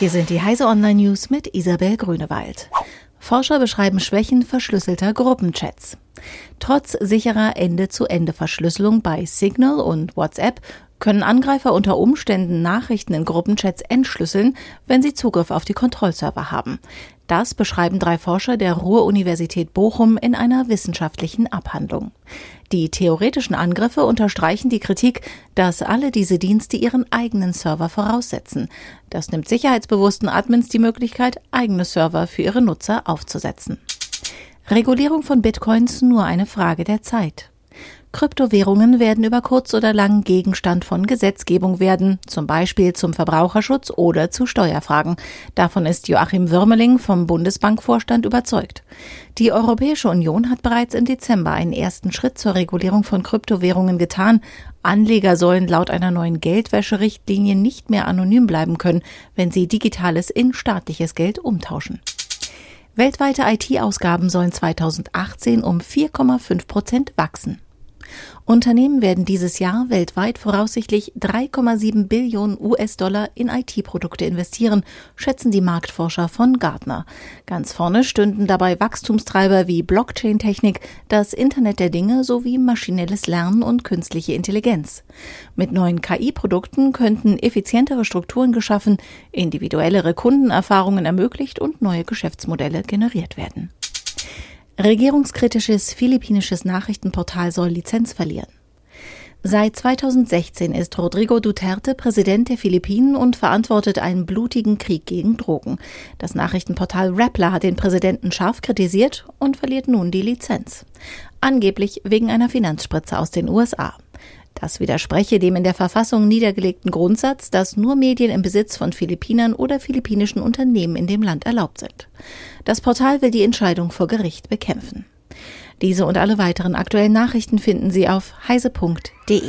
Hier sind die Heise Online News mit Isabel Grünewald. Forscher beschreiben Schwächen verschlüsselter Gruppenchats. Trotz sicherer Ende-zu-Ende-Verschlüsselung bei Signal und WhatsApp können Angreifer unter Umständen Nachrichten in Gruppenchats entschlüsseln, wenn sie Zugriff auf die Kontrollserver haben. Das beschreiben drei Forscher der Ruhr-Universität Bochum in einer wissenschaftlichen Abhandlung. Die theoretischen Angriffe unterstreichen die Kritik, dass alle diese Dienste ihren eigenen Server voraussetzen. Das nimmt sicherheitsbewussten Admins die Möglichkeit, eigene Server für ihre Nutzer aufzusetzen. Regulierung von Bitcoins nur eine Frage der Zeit. Kryptowährungen werden über kurz oder lang Gegenstand von Gesetzgebung werden, zum Beispiel zum Verbraucherschutz oder zu Steuerfragen. Davon ist Joachim Würmeling vom Bundesbankvorstand überzeugt. Die Europäische Union hat bereits im Dezember einen ersten Schritt zur Regulierung von Kryptowährungen getan. Anleger sollen laut einer neuen Geldwäscherichtlinie nicht mehr anonym bleiben können, wenn sie digitales in staatliches Geld umtauschen. Weltweite IT-Ausgaben sollen 2018 um 4,5 Prozent wachsen. Unternehmen werden dieses Jahr weltweit voraussichtlich 3,7 Billionen US-Dollar in IT-Produkte investieren, schätzen die Marktforscher von Gartner. Ganz vorne stünden dabei Wachstumstreiber wie Blockchain-Technik, das Internet der Dinge sowie maschinelles Lernen und künstliche Intelligenz. Mit neuen KI-Produkten könnten effizientere Strukturen geschaffen, individuellere Kundenerfahrungen ermöglicht und neue Geschäftsmodelle generiert werden. Regierungskritisches philippinisches Nachrichtenportal soll Lizenz verlieren. Seit 2016 ist Rodrigo Duterte Präsident der Philippinen und verantwortet einen blutigen Krieg gegen Drogen. Das Nachrichtenportal Rappler hat den Präsidenten scharf kritisiert und verliert nun die Lizenz. Angeblich wegen einer Finanzspritze aus den USA. Das widerspreche dem in der Verfassung niedergelegten Grundsatz, dass nur Medien im Besitz von Philippinern oder philippinischen Unternehmen in dem Land erlaubt sind. Das Portal will die Entscheidung vor Gericht bekämpfen. Diese und alle weiteren aktuellen Nachrichten finden Sie auf heise.de.